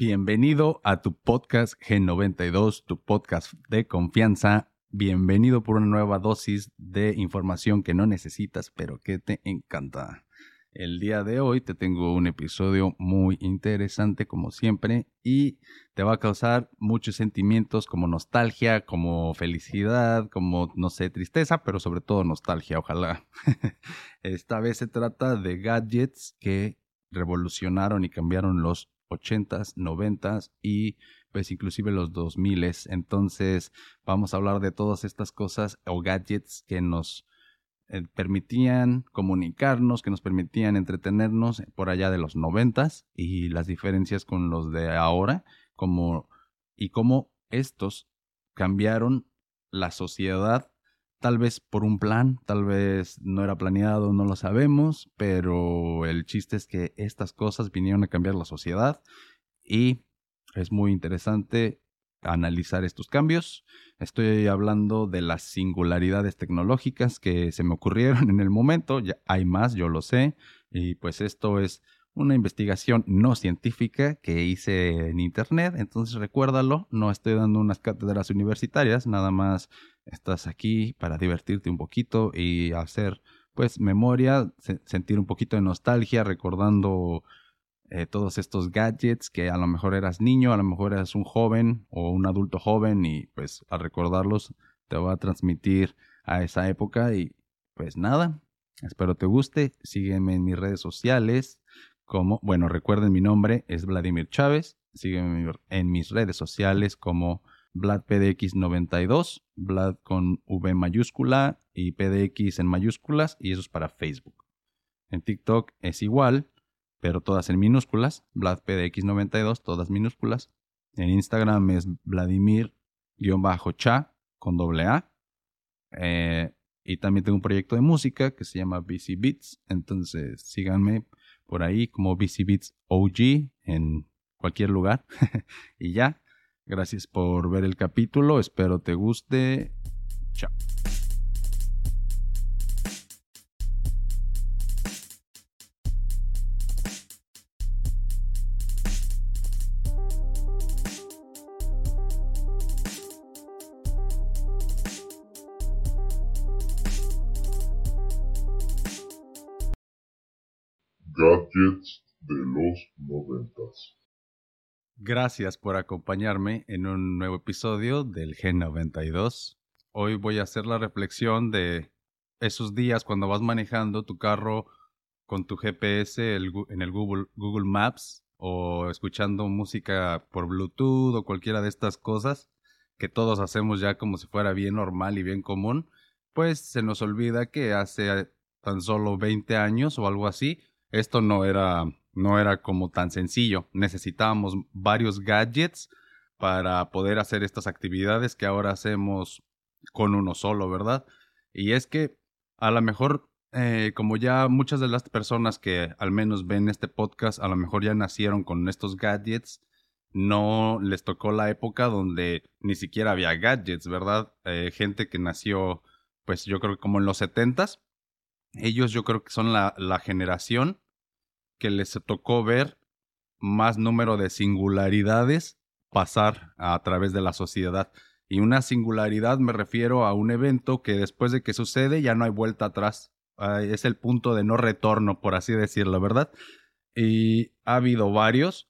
Bienvenido a tu podcast G92, tu podcast de confianza. Bienvenido por una nueva dosis de información que no necesitas, pero que te encanta. El día de hoy te tengo un episodio muy interesante como siempre y te va a causar muchos sentimientos como nostalgia, como felicidad, como no sé, tristeza, pero sobre todo nostalgia, ojalá. Esta vez se trata de gadgets que revolucionaron y cambiaron los 80s, 90s y pues inclusive los 2000s. Entonces vamos a hablar de todas estas cosas o gadgets que nos eh, permitían comunicarnos, que nos permitían entretenernos por allá de los noventas y las diferencias con los de ahora, como y cómo estos cambiaron la sociedad, tal vez por un plan, tal vez no era planeado, no lo sabemos, pero el chiste es que estas cosas vinieron a cambiar la sociedad y es muy interesante analizar estos cambios. Estoy hablando de las singularidades tecnológicas que se me ocurrieron en el momento. Hay más, yo lo sé. Y pues esto es una investigación no científica que hice en internet. Entonces recuérdalo, no estoy dando unas cátedras universitarias, nada más estás aquí para divertirte un poquito y hacer pues memoria, sentir un poquito de nostalgia recordando eh, todos estos gadgets que a lo mejor eras niño, a lo mejor eras un joven o un adulto joven y pues al recordarlos te va a transmitir a esa época y pues nada, espero te guste, sígueme en mis redes sociales como, bueno, recuerden mi nombre es Vladimir Chávez, sígueme en mis redes sociales como VladPDX92, Vlad con V mayúscula y PDX en mayúsculas y eso es para Facebook. En TikTok es igual, pero todas en minúsculas, VladPDX92, todas minúsculas. En Instagram es Vladimir-cha con doble A. Eh, y también tengo un proyecto de música que se llama BC Beats. Entonces síganme por ahí como BC OG en cualquier lugar. y ya, gracias por ver el capítulo. Espero te guste. Chao. Gracias por acompañarme en un nuevo episodio del G92. Hoy voy a hacer la reflexión de esos días cuando vas manejando tu carro con tu GPS en el Google, Google Maps o escuchando música por Bluetooth o cualquiera de estas cosas que todos hacemos ya como si fuera bien normal y bien común, pues se nos olvida que hace tan solo 20 años o algo así, esto no era, no era como tan sencillo. Necesitábamos varios gadgets para poder hacer estas actividades que ahora hacemos con uno solo, ¿verdad? Y es que a lo mejor, eh, como ya muchas de las personas que al menos ven este podcast, a lo mejor ya nacieron con estos gadgets, no les tocó la época donde ni siquiera había gadgets, ¿verdad? Eh, gente que nació, pues yo creo que como en los setentas, ellos yo creo que son la, la generación que les tocó ver más número de singularidades pasar a través de la sociedad. Y una singularidad me refiero a un evento que después de que sucede ya no hay vuelta atrás. es el punto de no retorno, por así decirlo, ¿verdad? Y ha habido varios.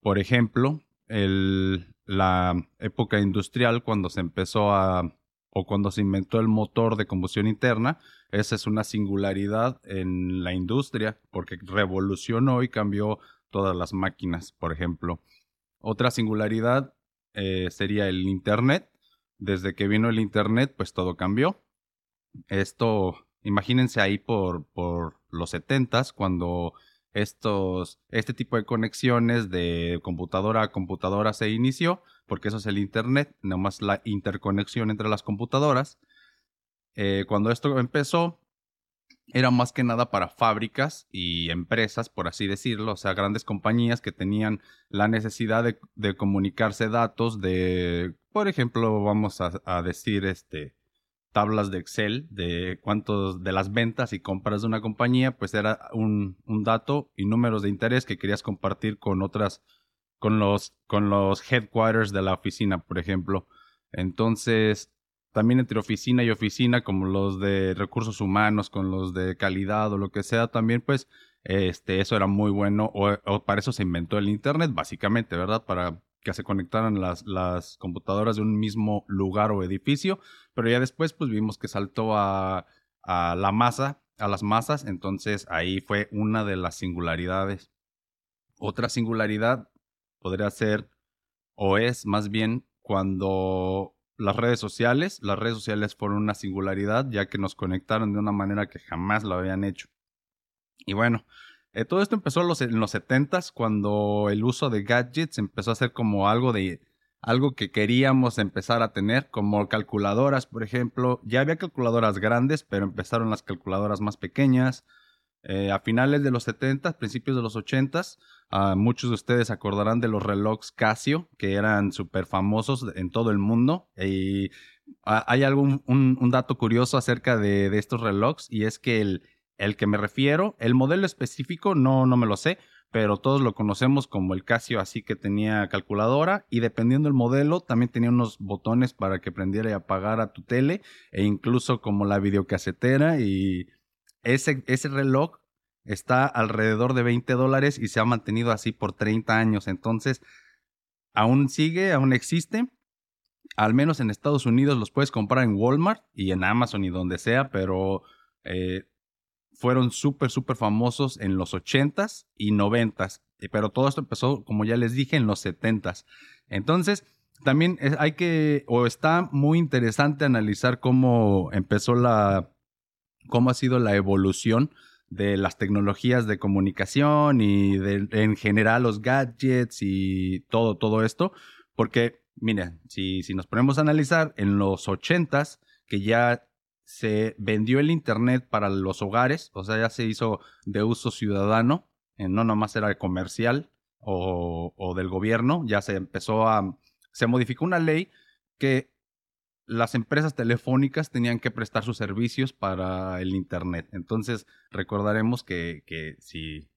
Por ejemplo, el, la época industrial, cuando se empezó a o cuando se inventó el motor de combustión interna, esa es una singularidad en la industria porque revolucionó y cambió todas las máquinas, por ejemplo. Otra singularidad eh, sería el Internet. Desde que vino el Internet, pues todo cambió. Esto, imagínense ahí por, por los setentas, cuando estos, este tipo de conexiones de computadora a computadora se inició, porque eso es el Internet, más la interconexión entre las computadoras. Eh, cuando esto empezó, era más que nada para fábricas y empresas, por así decirlo, o sea, grandes compañías que tenían la necesidad de, comunicarse datos de, por ejemplo, vamos a, decir, este, tablas de Excel de cuántos de las ventas y compras de una compañía, pues era un, dato y números de interés que querías compartir con otras con los, con los headquarters de la oficina, por ejemplo. Entonces, también entre oficina y oficina, como los de recursos humanos, con los de calidad o lo que sea, también pues este, eso era muy bueno, o, para eso se inventó el Internet, básicamente, ¿verdad? Para que se conectaran las, las computadoras de un mismo lugar o edificio, pero ya después pues vimos que saltó a, a la masa, a las masas, entonces ahí fue una de las singularidades. Otra singularidad podría ser, o es más bien, cuando las redes sociales, las redes sociales fueron una singularidad, ya que nos conectaron de una manera que jamás lo habían hecho. Y bueno, eh, todo esto empezó en los, en los 70s, cuando el uso de gadgets empezó a ser como algo de algo que queríamos empezar a tener, como calculadoras, por ejemplo. Ya había calculadoras grandes, pero empezaron las calculadoras más pequeñas. Eh, a finales de los 70, principios de los 80, uh, muchos de ustedes acordarán de los relojes Casio, que eran súper famosos en todo el mundo. Hay algún un, dato curioso acerca de, de, estos relojes, y es que el, el que me refiero, el modelo específico, no, no me lo sé, pero todos lo conocemos como el Casio, así que tenía calculadora y dependiendo del modelo también tenía unos botones para que prendiera y apagara tu tele e incluso como la videocasetera y ese, ese reloj está alrededor de 20 dólares y se ha mantenido así por 30 años. Entonces, aún sigue, aún existe. Al menos en Estados Unidos los puedes comprar en Walmart y en Amazon y donde sea, pero eh, fueron súper, súper famosos en los 80s y 90s. Pero todo esto empezó, como ya les dije, en los 70s. Entonces, también hay que, o está muy interesante analizar cómo empezó la cómo ha sido la evolución de las tecnologías de comunicación y en general los gadgets y todo, todo esto. Porque, miren, si, si nos ponemos a analizar, en los ochentas, que ya se vendió el Internet para los hogares, o sea, ya se hizo de uso ciudadano, eh, no nomás era comercial o, o del gobierno, ya se empezó a, se modificó una ley que las empresas telefónicas tenían que prestar sus servicios para el Internet. Entonces, recordaremos que, que si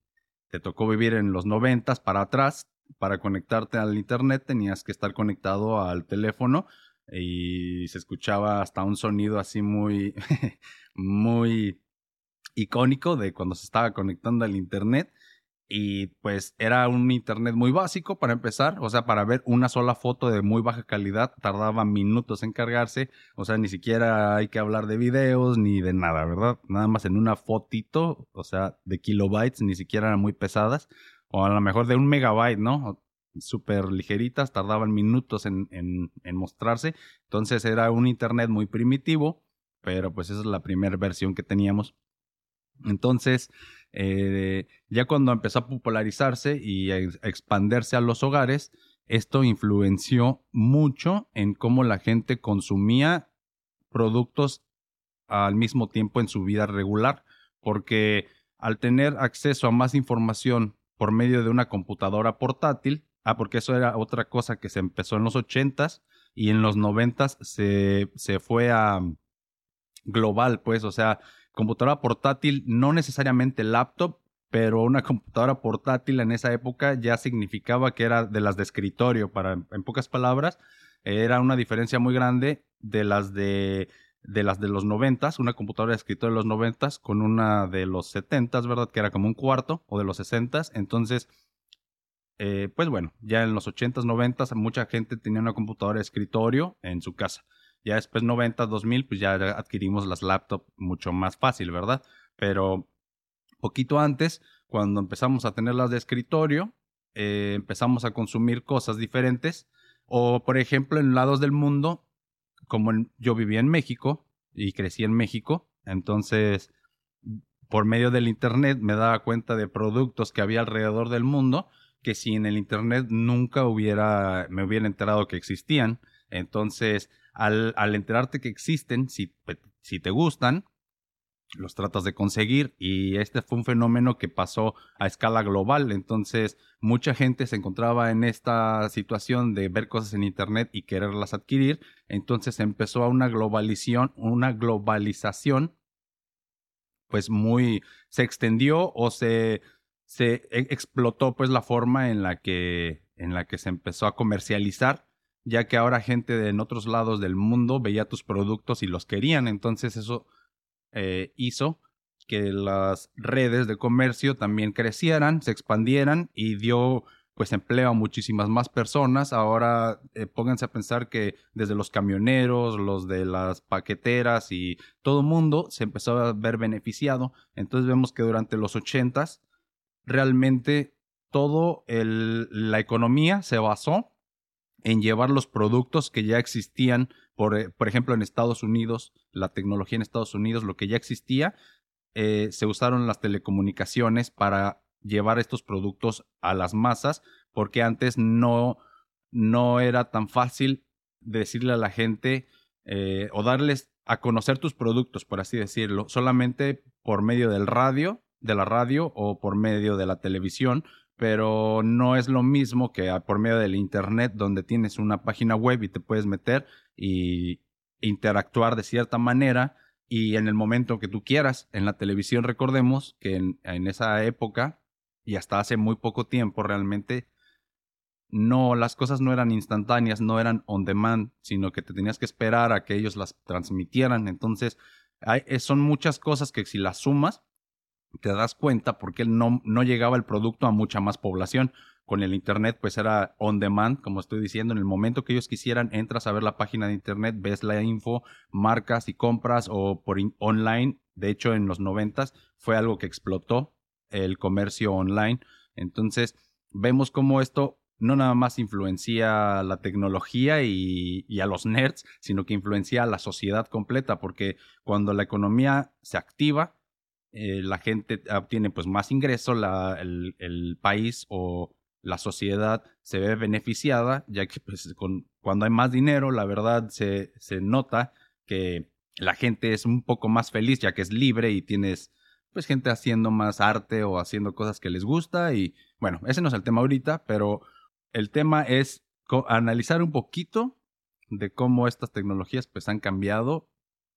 te tocó vivir en los noventas para atrás, para conectarte al Internet tenías que estar conectado al teléfono y se escuchaba hasta un sonido así muy, muy icónico de cuando se estaba conectando al Internet y pues era un internet muy básico para empezar, o sea, para ver una sola foto de muy baja calidad tardaba minutos en cargarse, o sea, ni siquiera hay que hablar de videos ni de nada, ¿verdad? Nada más en una fotito, o sea, de kilobytes, ni siquiera eran muy pesadas, o a lo mejor de un megabyte, ¿no? Súper ligeritas, tardaban minutos en, en, en mostrarse, entonces era un internet muy primitivo, pero pues esa es la primera versión que teníamos. Entonces, eh, ya cuando empezó a popularizarse y a expandirse a los hogares, esto influenció mucho en cómo la gente consumía productos al mismo tiempo en su vida regular, porque al tener acceso a más información por medio de una computadora portátil, ah, porque eso era otra cosa que se empezó en los ochentas y en los noventas se, se fue a global, pues, o sea, computadora portátil, no necesariamente laptop, pero una computadora portátil en esa época ya significaba que era de las de escritorio, para, en pocas palabras, era una diferencia muy grande de las de, de las de los noventas, una computadora de escritorio de los noventas con una de los setentas, ¿verdad? Que era como un cuarto, o de los sesentas, entonces... Eh, pues bueno, ya en los ochentas, noventas, mucha gente tenía una computadora de escritorio en su casa. Ya después 90, 2000, pues ya adquirimos las laptops mucho más fácil, ¿verdad? Pero poquito antes, cuando empezamos a tener las de escritorio, eh, empezamos a consumir cosas diferentes. O, por ejemplo, en lados del mundo, como yo vivía en México y crecí en México, entonces por medio del Internet me daba cuenta de productos que había alrededor del mundo que si en el Internet nunca hubiera, me hubiera enterado que existían. Entonces, al, enterarte que existen, si, si te gustan, los tratas de conseguir y este fue un fenómeno que pasó a escala global. Entonces, mucha gente se encontraba en esta situación de ver cosas en internet y quererlas adquirir. Entonces empezó a una globalización, una globalización, pues muy se extendió o se se e, explotó pues la forma en la que en la que se empezó a comercializar, ya que ahora gente de otros lados del mundo veía tus productos y los querían. Entonces eso eh, hizo que las redes de comercio también crecieran, se expandieran y dio pues empleo a muchísimas más personas. Ahora eh, pónganse a pensar que desde los camioneros, los de las paqueteras y todo el mundo se empezó a ver beneficiado. Entonces vemos que durante los ochentas realmente todo la economía se basó en llevar los productos que ya existían, por, eh, por, ejemplo en Estados Unidos, la tecnología en Estados Unidos, lo que ya existía, eh, se usaron las telecomunicaciones para llevar estos productos a las masas, porque antes no, no era tan fácil decirle a la gente eh, o darles a conocer tus productos, por así decirlo, solamente por medio del radio, de la radio o por medio de la televisión, pero no es lo mismo que por medio del internet donde tienes una página web y te puedes meter y interactuar de cierta manera y en el momento que tú quieras. En la televisión recordemos que en esa época y hasta hace muy poco tiempo realmente no, las cosas no eran instantáneas, no eran on demand, sino que te tenías que esperar a que ellos las transmitieran. Entonces, hay, eh, son muchas cosas que si las sumas, te das cuenta porque no, no llegaba el producto a mucha más población. Con el Internet, pues era on demand, como estoy diciendo, en el momento que ellos quisieran, entras a ver la página de Internet, ves la info, marcas y compras o por online. De hecho, en los noventas fue algo que explotó el comercio online. Entonces, vemos cómo esto no nada más influencia la tecnología y, a los nerds, sino que influencia a la sociedad completa, porque cuando la economía se activa, eh, la gente obtiene pues más ingreso, el, país o la sociedad se ve beneficiada, ya que pues, cuando hay más dinero, la verdad se, se nota que la gente es un poco más feliz, ya que es libre y tienes pues gente haciendo más arte o haciendo cosas que les gusta y bueno, ese no es el tema ahorita, pero el tema es analizar un poquito de cómo estas tecnologías pues han cambiado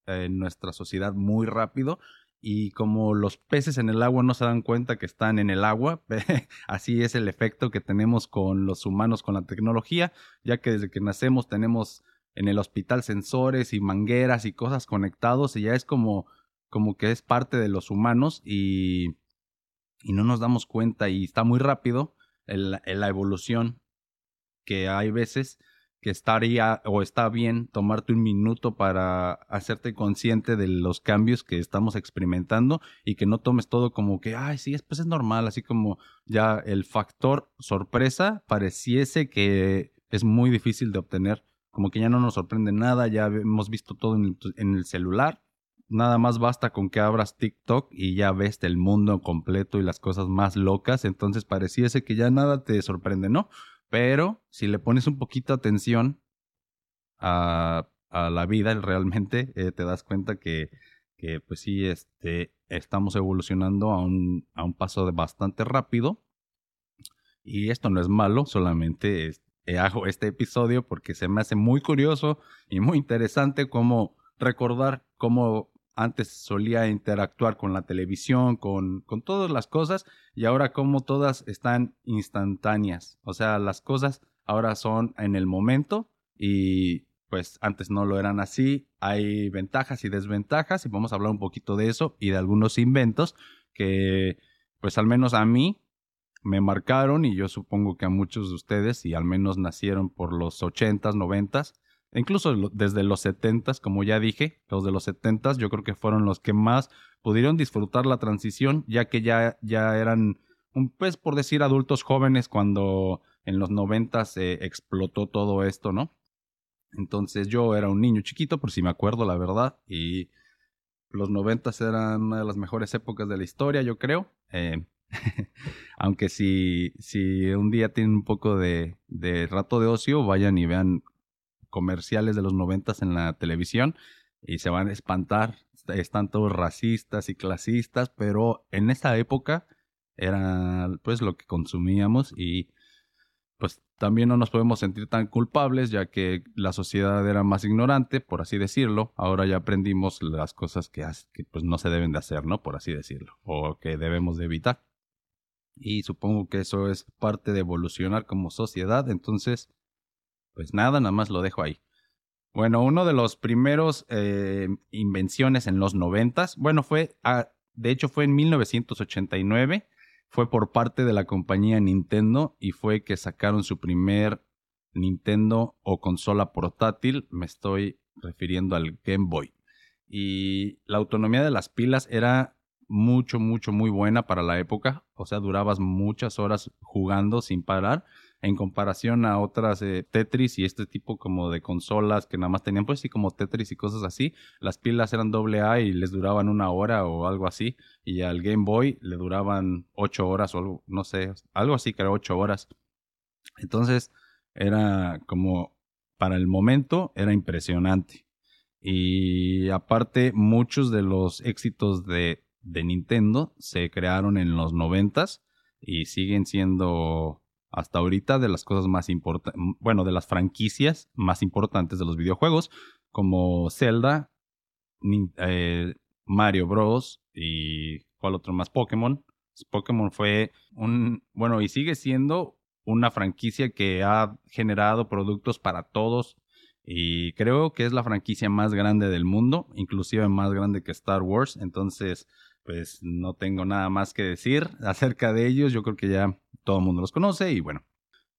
en nuestra sociedad muy rápido y como los peces en el agua no se dan cuenta que están en el agua, así es el efecto que tenemos con los humanos con la tecnología, ya que desde que nacemos tenemos en el hospital sensores y mangueras y cosas conectados y ya es como como que es parte de los humanos y, y no nos damos cuenta y está muy rápido en la, evolución que hay veces que estaría o está bien tomarte un minuto para hacerte consciente de los cambios que estamos experimentando y que no tomes todo como que, ay, sí, pues es normal, así como ya el factor sorpresa pareciese que es muy difícil de obtener, como que ya no nos sorprende nada, ya hemos visto todo en el celular nada más basta con que abras TikTok y ya ves el mundo completo y las cosas más locas, entonces pareciese que ya nada te sorprende, ¿no? Pero si le pones un poquito atención a, la vida, realmente eh, te das cuenta que, pues sí, este, estamos evolucionando a un, a un paso de bastante rápido. Y esto no es malo, solamente hago este episodio porque se me hace muy curioso y muy interesante cómo recordar cómo antes solía interactuar con la televisión, con, con todas las cosas, y ahora como todas están instantáneas. O sea, las cosas ahora son en el momento y pues antes no lo eran así. Hay ventajas y desventajas y vamos a hablar un poquito de eso y de algunos inventos que pues al menos a mí me marcaron y yo supongo que a muchos de ustedes y al menos nacieron por los 80s, 90s, incluso desde los 70 como ya dije, los de los 70 yo creo que fueron los que más pudieron disfrutar la transición, ya que ya, ya eran, un, pues por decir, adultos jóvenes cuando en los 90 se explotó todo esto, ¿no? Entonces yo era un niño chiquito, por si me acuerdo la verdad, y los 90 eran una de las mejores épocas de la historia, yo creo. Eh, aunque si, si un día tienen un poco de, de rato de ocio, vayan y vean comerciales de los noventas en la televisión y se van a espantar. Están todos racistas y clasistas, pero en esa época era pues lo que consumíamos y pues también no nos podemos sentir tan culpables ya que la sociedad era más ignorante, por así decirlo. Ahora ya aprendimos las cosas que, que pues no se deben de hacer, ¿no? Por así decirlo, o que debemos de evitar. Y supongo que eso es parte de evolucionar como sociedad. Entonces, pues nada, nada más lo dejo ahí. Bueno, uno de los primeros eh, invenciones en los noventas, bueno, fue, ah, de hecho fue en 1989, fue por parte de la compañía Nintendo y fue que sacaron su primer Nintendo o consola portátil, me estoy refiriendo al Game Boy. Y la autonomía de las pilas era mucho, mucho, muy buena para la época, o sea, durabas muchas horas jugando sin parar en comparación a otras eh, Tetris y este tipo como de consolas que nada más tenían pues sí como Tetris y cosas así, las pilas eran doble A y les duraban una hora o algo así y al Game Boy le duraban ocho horas o algo, no sé, algo así que era ocho horas. Entonces era como para el momento era impresionante. Y aparte muchos de los éxitos de, de Nintendo se crearon en los noventas y siguen siendo hasta ahorita de las cosas más importantes, bueno, de las franquicias más importantes de los videojuegos, como Zelda, eh, Mario Bros. y cuál otro más, Pokémon. Pokémon fue un, bueno, y sigue siendo una franquicia que ha generado productos para todos y creo que es la franquicia más grande del mundo, inclusive más grande que Star Wars, entonces pues no tengo nada más que decir acerca de ellos, yo creo que ya todo el mundo los conoce y bueno,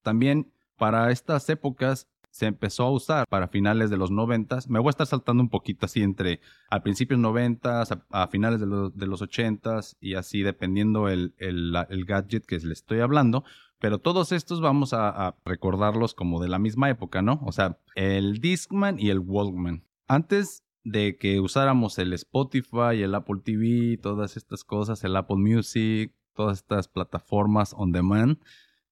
también para estas épocas se empezó a usar para finales de los noventas. Me voy a estar saltando un poquito así entre a principios noventas, a, finales de, los ochentas y así dependiendo el, el, gadget que les estoy hablando. Pero todos estos vamos a, a, recordarlos como de la misma época, ¿no? O sea, el Discman y el Walkman. Antes de que usáramos el Spotify, el Apple TV, todas estas cosas, el Apple Music, todas estas plataformas on demand,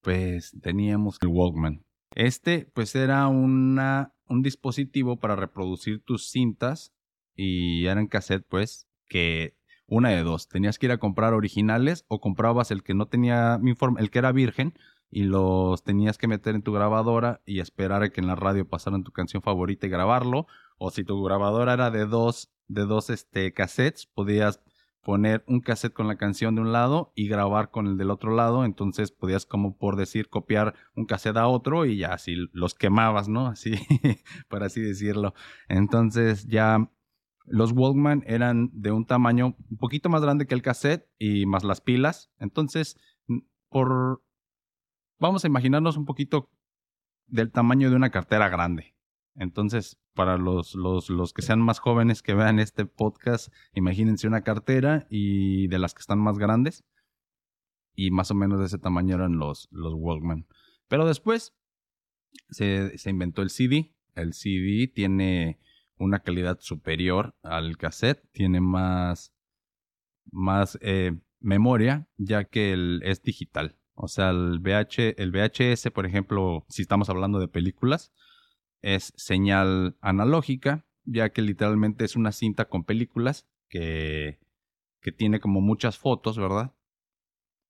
pues teníamos el Walkman. Este pues era una, un dispositivo para reproducir tus cintas y eran cassette pues que una de dos, tenías que ir a comprar originales o comprabas el que no tenía el que era virgen y los tenías que meter en tu grabadora y esperar a que en la radio pasaran tu canción favorita y grabarlo o si tu grabadora era de dos, de dos este, cassettes, podías poner un cassette con la canción de un lado y grabar con el del otro lado, entonces podías como por decir copiar un cassette a otro y ya así los quemabas, ¿no? Así, por así decirlo. Entonces ya los Walkman eran de un tamaño un poquito más grande que el cassette y más las pilas, entonces por vamos a imaginarnos un poquito del tamaño de una cartera grande. Entonces, para los, los, los, que sean más jóvenes que vean este podcast, imagínense una cartera y de las que están más grandes. Y más o menos de ese tamaño eran los, los Walkman. Pero después se, se inventó el CD. El CD tiene una calidad superior al cassette, tiene más, más eh, memoria, ya que el, es digital. O sea, el, VH, el VHS, por ejemplo, si estamos hablando de películas, es señal analógica, ya que literalmente es una cinta con películas que, que tiene como muchas fotos, ¿verdad?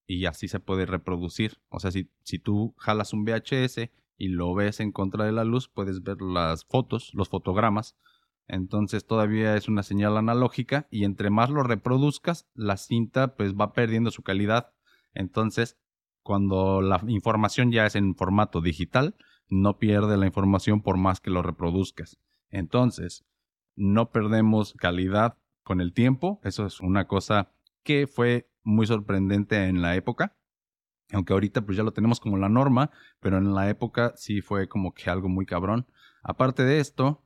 Y así se puede reproducir. O sea, si, si tú jalas un VHS y lo ves en contra de la luz, puedes ver las fotos, los fotogramas. Entonces todavía es una señal analógica y entre más lo reproduzcas, la cinta pues va perdiendo su calidad. Entonces, cuando la información ya es en formato digital, no pierde la información por más que lo reproduzcas. Entonces, no perdemos calidad con el tiempo. Eso es una cosa que fue muy sorprendente en la época. Aunque ahorita pues ya lo tenemos como la norma, pero en la época sí fue como que algo muy cabrón. Aparte de esto,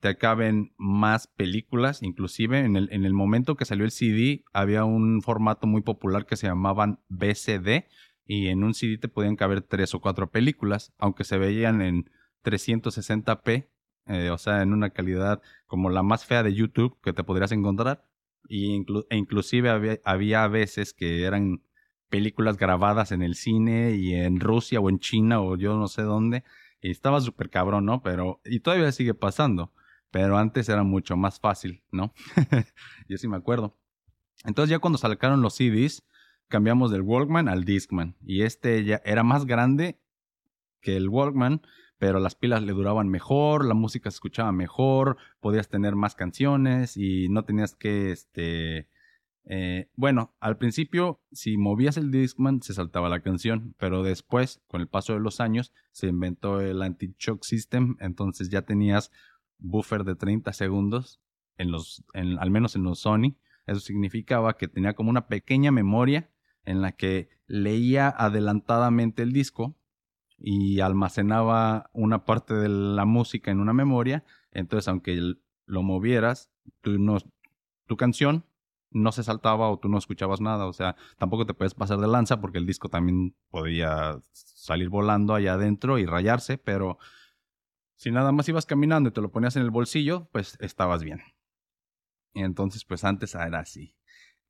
te caben más películas, inclusive en el, en el momento que salió el CD había un formato muy popular que se llamaban BCD, y en un CD te podían caber tres o cuatro películas, aunque se veían en 360p, eh, o sea, en una calidad como la más fea de YouTube que te podrías encontrar. Y e inclusive había, había veces que eran películas grabadas en el cine y en Rusia o en China o yo no sé dónde. Y estaba súper cabrón, ¿no? Pero, y todavía sigue pasando. Pero antes era mucho más fácil, ¿no? yo sí me acuerdo. Entonces ya cuando sacaron los CDs, cambiamos del Walkman al Discman. Y este ya era más grande que el Walkman, pero las pilas le duraban mejor, la música se escuchaba mejor, podías tener más canciones y no tenías que este Eh, bueno, al principio, si movías el Discman, se saltaba la canción, pero después, con el paso de los años, se inventó el anti-shock system, entonces ya tenías buffer de 30 segundos, en los, al menos en los Sony. Eso significaba que tenía como una pequeña memoria en la que leía adelantadamente el disco y almacenaba una parte de la música en una memoria. Entonces, aunque lo movieras, tu, no, tu canción no se saltaba o tú no escuchabas nada. O sea, tampoco te puedes pasar de lanza porque el disco también podía salir volando allá adentro y rayarse, pero si nada más ibas caminando y te lo ponías en el bolsillo, pues estabas bien. Entonces, pues antes era así.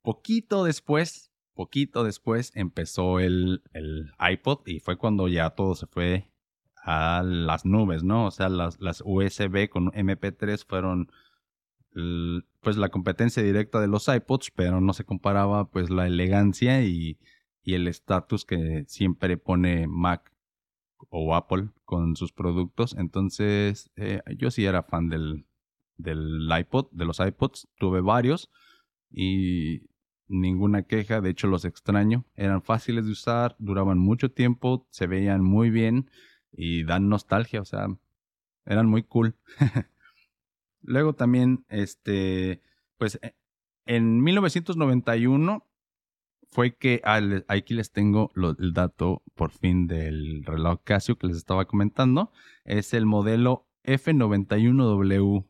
Poquito después, poquito después empezó el, el iPod y fue cuando ya todo se fue a las nubes, ¿no? O sea, las, las USB con MP3 fueron pues la competencia directa de los iPods, pero no se comparaba pues la elegancia y, y el estatus que siempre pone Mac o Apple con sus productos. Entonces, eh, yo sí era fan del, del iPod, de los iPods. Tuve varios y ninguna queja. De hecho, los extraño. Eran fáciles de usar, duraban mucho tiempo, se veían muy bien y dan nostalgia. O sea, eran muy cool. Luego también, este, pues e, en 1991 fue que aquí les tengo el dato por fin del reloj Casio que les estaba comentando. Es el modelo F91W,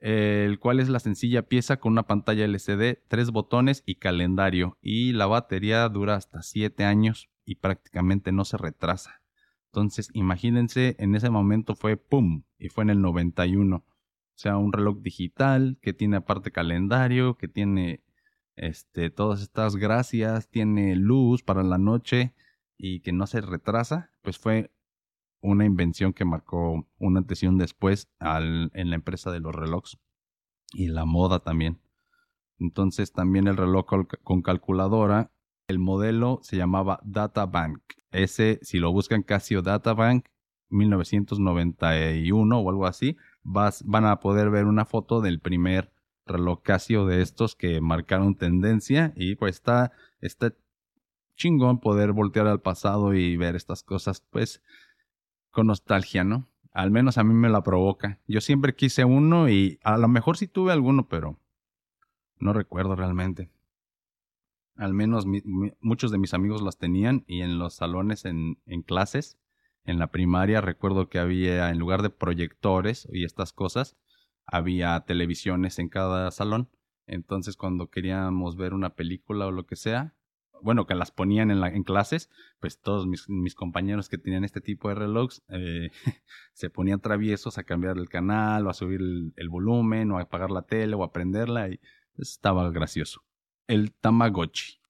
el cual es la sencilla pieza con una pantalla LCD, tres botones y calendario. Y la batería dura hasta 7 años y prácticamente no se retrasa. Entonces, imagínense, en ese momento fue ¡pum! Y fue en el 91. O sea, un reloj digital que tiene aparte calendario, que tiene este, todas estas gracias, tiene luz para la noche y que no se retrasa, pues fue una invención que marcó un antes y un después en la empresa de los relojes y la moda también. Entonces también el reloj con calculadora, el modelo se llamaba Databank. Ese, si lo buscan Casio Databank 1991 o algo así, vas, van a poder ver una foto del primer reloj Casio de estos que marcaron tendencia y pues está, está chingón poder voltear al pasado y ver estas cosas pues con nostalgia, ¿no? Al menos a mí me la provoca. Yo siempre quise uno y a lo mejor sí tuve alguno, pero no recuerdo realmente. Al menos muchos de mis amigos las tenían y en los salones en clases, en la primaria, recuerdo que había, en lugar de proyectores y estas cosas, había televisiones en cada salón. Entonces cuando queríamos ver una película o lo que sea, bueno, que las ponían en, la, en clases, pues todos mis, mis, compañeros que tenían este tipo de relojes eh, se ponían traviesos a cambiar el canal o a subir el, volumen o a apagar la tele o a prenderla y estaba gracioso. El Tamagotchi.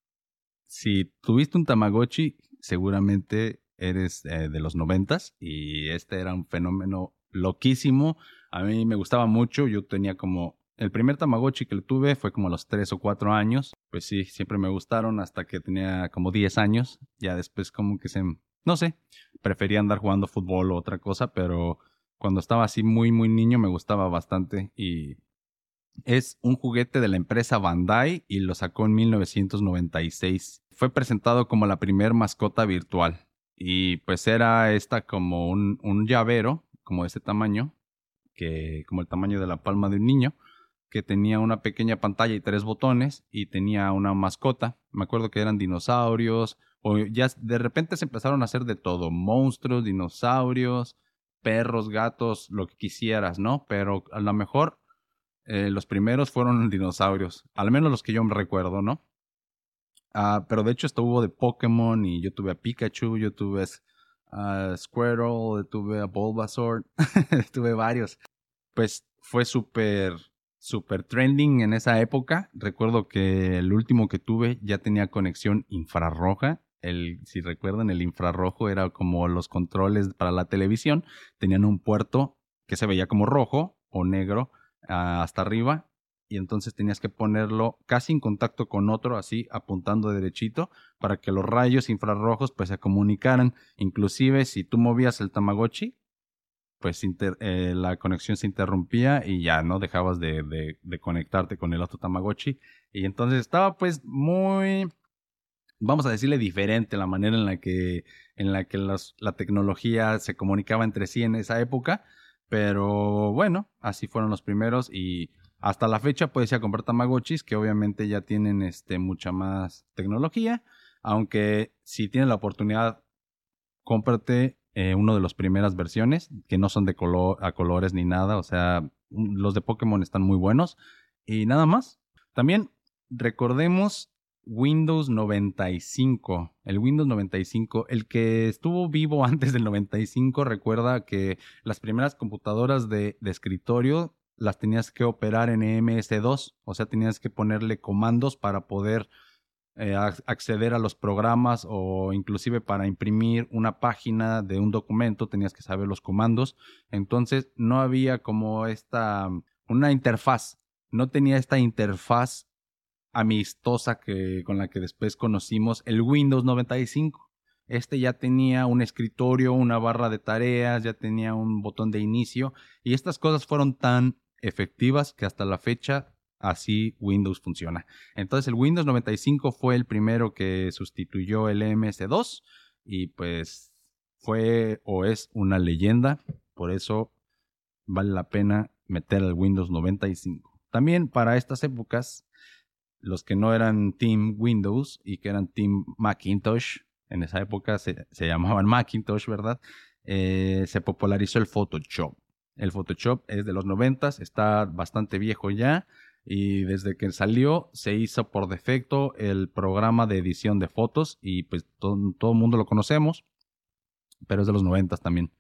Si tuviste un Tamagotchi, seguramente eres eh, de los noventas y este era un fenómeno loquísimo a mí me gustaba mucho, yo tenía como... El primer Tamagotchi que tuve fue como a los 3 o 4 años. Pues sí, siempre me gustaron hasta que tenía como 10 años. Ya después como que se... No sé, prefería andar jugando fútbol o otra cosa, pero cuando estaba así muy, muy niño me gustaba bastante y es un juguete de la empresa Bandai y lo sacó en 1996. Fue presentado como la primer mascota virtual y pues era esta como un, un llavero, como de ese tamaño, que como el tamaño de la palma de un niño, que tenía una pequeña pantalla y tres botones y tenía una mascota. Me acuerdo que eran dinosaurios o ya de repente se empezaron a hacer de todo, monstruos, dinosaurios, perros, gatos, lo que quisieras, ¿no? Pero a lo mejor eh, los primeros fueron dinosaurios, al menos los que yo me recuerdo, ¿no? Ah, pero de hecho estuvo de Pokémon y yo tuve a Pikachu, yo tuve a Squirtle, tuve a Bulbasaur, tuve varios. Pues fue súper, súper trending en esa época. Recuerdo que el último que tuve ya tenía conexión infrarroja. El, si recuerdan, el infrarrojo era como los controles para la televisión. Tenían un puerto que se veía como rojo o negro ah, hasta arriba y entonces tenías que ponerlo casi en contacto con otro, así apuntando derechito, para que los rayos infrarrojos pues se comunicaran. Inclusive si tú movías el Tamagotchi, pues eh, la conexión se interrumpía y ya no dejabas de, conectarte con el otro Tamagotchi. Y entonces estaba pues muy, vamos a decirle diferente la manera en la que, en la, que la tecnología se comunicaba entre sí en esa época. Pero bueno, así fueron los primeros y hasta la fecha puedes ir a comprar Tamagotchis que obviamente ya tienen este, mucha más tecnología. Aunque si tienes la oportunidad, cómprate eh, uno de las primeras versiones, que no son de color a colores ni nada, o sea, los de Pokémon están muy buenos. Y nada más. También recordemos Windows 95. El Windows 95, el que estuvo vivo antes del 95, recuerda que las primeras computadoras de, de escritorio las tenías que operar en MS2, o sea, tenías que ponerle comandos para poder eh, acceder a los programas o inclusive para imprimir una página de un documento tenías que saber los comandos. Entonces no había como esta, una interfaz, no tenía esta interfaz amistosa que, con la que después conocimos el Windows 95. Este ya tenía un escritorio, una barra de tareas, ya tenía un botón de inicio y estas cosas fueron tan efectivas que hasta la fecha así Windows funciona. Entonces el Windows 95 fue el primero que sustituyó el MS2 y pues fue o es una leyenda, por eso vale la pena meter el Windows 95. También para estas épocas, los que no eran Team Windows y que eran Team Macintosh, en esa época se, llamaban Macintosh, ¿verdad? Eh, se popularizó el Photoshop. El Photoshop es de los 90, está bastante viejo ya y desde que salió se hizo por defecto el programa de edición de fotos y pues todo, el mundo lo conocemos, pero es de los 90 también.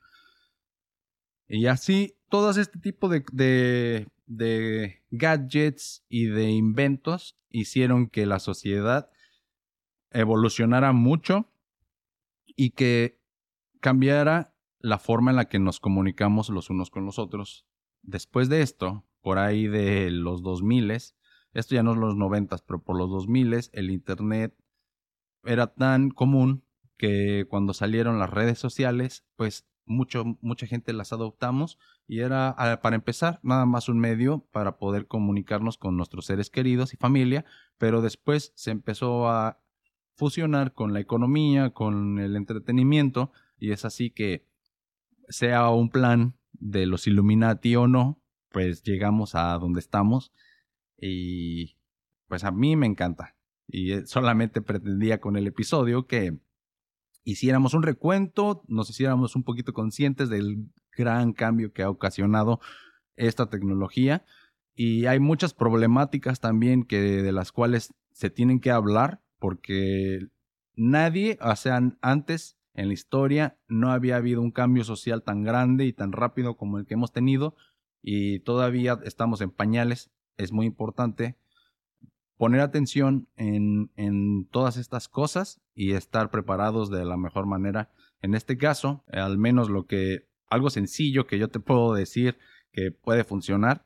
Y así, todos este tipo de, de, de gadgets y de inventos hicieron que la sociedad evolucionara mucho y que cambiara la forma en la que nos comunicamos los unos con los otros. Después de esto, por ahí de los 2000, esto ya no es los 90, pero por los 2000 el Internet era tan común que cuando salieron las redes sociales, pues mucho, mucha gente las adoptamos y era, ah, para empezar, nada más un medio para poder comunicarnos con nuestros seres queridos y familia, pero después se empezó a fusionar con la economía, con el entretenimiento, y es así que sea un plan de los Illuminati o no, pues llegamos a donde estamos y pues a mí me encanta. Y eh, solamente pretendía con el episodio que hiciéramos un recuento, nos hiciéramos un poquito conscientes del gran cambio que ha ocasionado esta tecnología y hay muchas problemáticas también que de las cuales se tienen que hablar porque nadie, o sea, antes en la historia no había habido un cambio social tan grande y tan rápido como el que hemos tenido y todavía estamos en pañales. Es muy importante poner atención en, todas estas cosas y estar preparados de la mejor manera. En este caso, al menos lo que, algo sencillo que yo te puedo decir que puede funcionar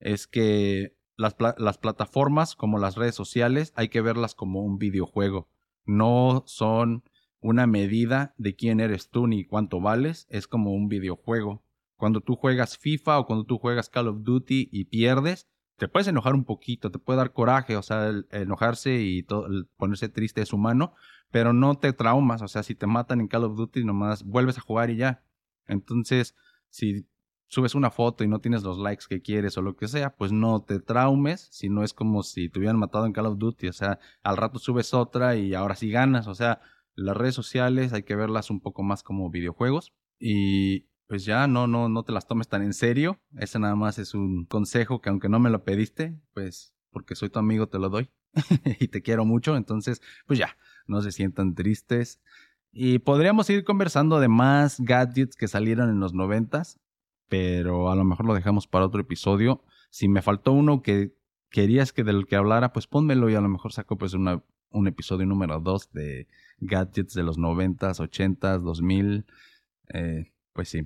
es que las plataformas como las redes sociales hay que verlas como un videojuego. No son una medida de quién eres tú ni cuánto vales, es como un videojuego. Cuando tú juegas FIFA o cuando tú juegas Call of Duty y pierdes, te puedes enojar un poquito, te puede dar coraje, o sea, enojarse y ponerse triste es humano, pero no te traumas, o sea, si te matan en Call of Duty nomás vuelves a jugar y ya. Entonces, si subes una foto y no tienes los likes que quieres o lo que sea, pues no te traumes, si no es como si te hubieran matado en Call of Duty, o sea, al rato subes otra y ahora sí ganas, o sea, las redes sociales hay que verlas un poco más como videojuegos y pues ya no, no, no te las tomes tan en serio. Ese nada más es un consejo que aunque no me lo pediste, pues porque soy tu amigo te lo doy y te quiero mucho. Entonces, pues ya, no se sientan tristes. Y podríamos ir conversando de más gadgets que salieron en los noventas, pero a lo mejor lo dejamos para otro episodio. Si me faltó uno que querías que del que hablara, pues pónmelo y a lo mejor saco pues una, un episodio número dos de gadgets de los noventas, ochentas, dos mil. Eh, pues sí.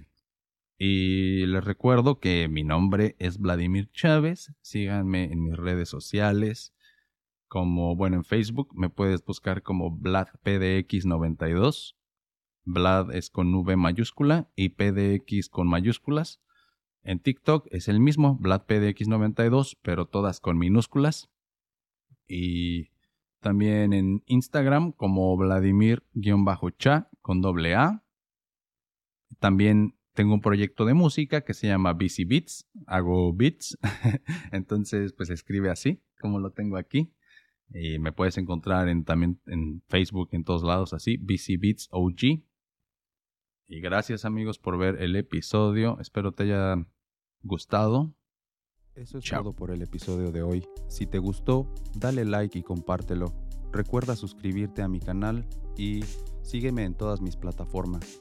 Y les recuerdo que mi nombre es Vladimir Chávez. Síganme en mis redes sociales. Como, bueno, en Facebook me puedes buscar como VladPDX92. Vlad es con V mayúscula y PDX con mayúsculas. En TikTok es el mismo, VladPDX92, pero todas con minúsculas. Y también en Instagram como Vladimir-cha con doble A. También tengo un proyecto de música que se llama BC Beats. Hago beats. Entonces, pues escribe así, como lo tengo aquí. Y me puedes encontrar en, también en Facebook, en todos lados, así, BC Beats OG. Y gracias amigos por ver el episodio. Espero te haya gustado. Eso es todo por el episodio de hoy. Si te gustó, dale like y compártelo. Recuerda suscribirte a mi canal y sígueme en todas mis plataformas.